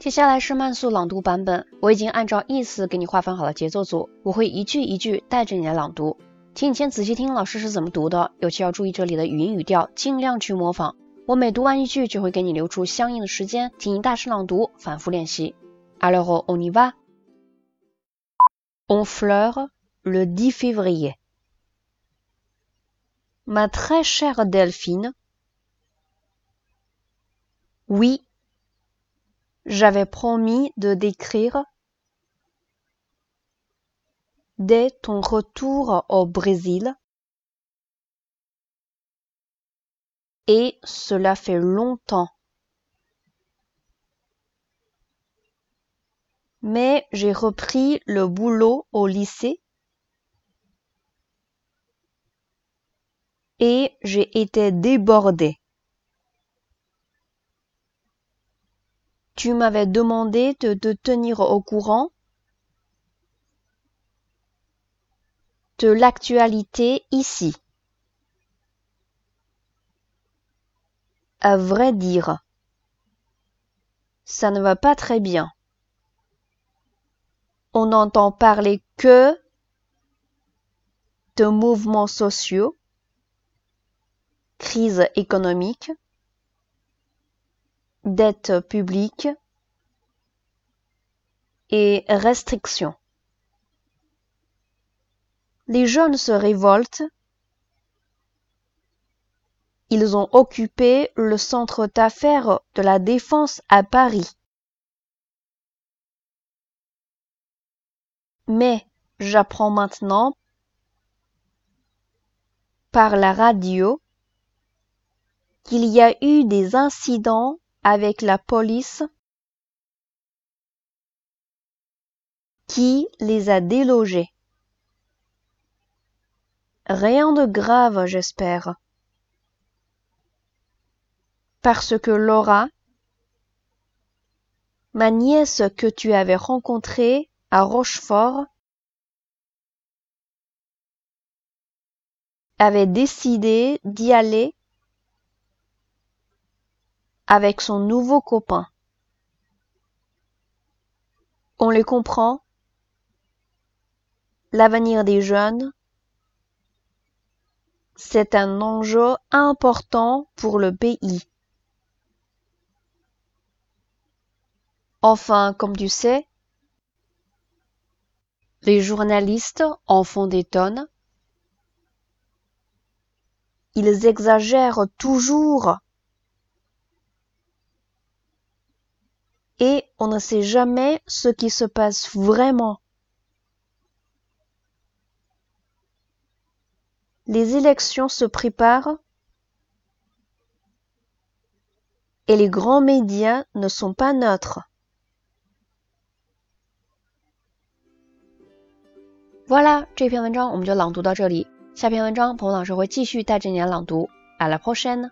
接下来是慢速朗读版本，我已经按照意思给你划分好了节奏组，我会一句一句带着你来朗读，请你先仔细听老师是怎么读的，尤其要注意这里的语音语调，尽量去模仿。我每读完一句就会给你留出相应的时间，请你大声朗读，反复练习。Alors on y va. On fleure le 10 février. Ma très chère Delphine. Oui. J'avais promis de décrire dès ton retour au Brésil. Et cela fait longtemps. Mais j'ai repris le boulot au lycée et j'ai été débordée. Tu m'avais demandé de te tenir au courant de l'actualité ici. À vrai dire, ça ne va pas très bien. On n'entend parler que de mouvements sociaux, crise économique, dette publique et restrictions. Les jeunes se révoltent. Ils ont occupé le centre d'affaires de la Défense à Paris. Mais j'apprends maintenant par la radio qu'il y a eu des incidents avec la police qui les a délogés. Rien de grave, j'espère. Parce que Laura, ma nièce que tu avais rencontrée à Rochefort, avait décidé d'y aller avec son nouveau copain. On les comprend. L'avenir des jeunes, c'est un enjeu important pour le pays. Enfin, comme tu sais, les journalistes en font des tonnes. Ils exagèrent toujours et on ne sait jamais ce qui se passe vraiment. Les élections se préparent et les grands médias ne sont pas neutres. Voilà，这篇文章我们就朗读到这里。下篇文章，彭老师会继续带着你来朗读。À la prochaine！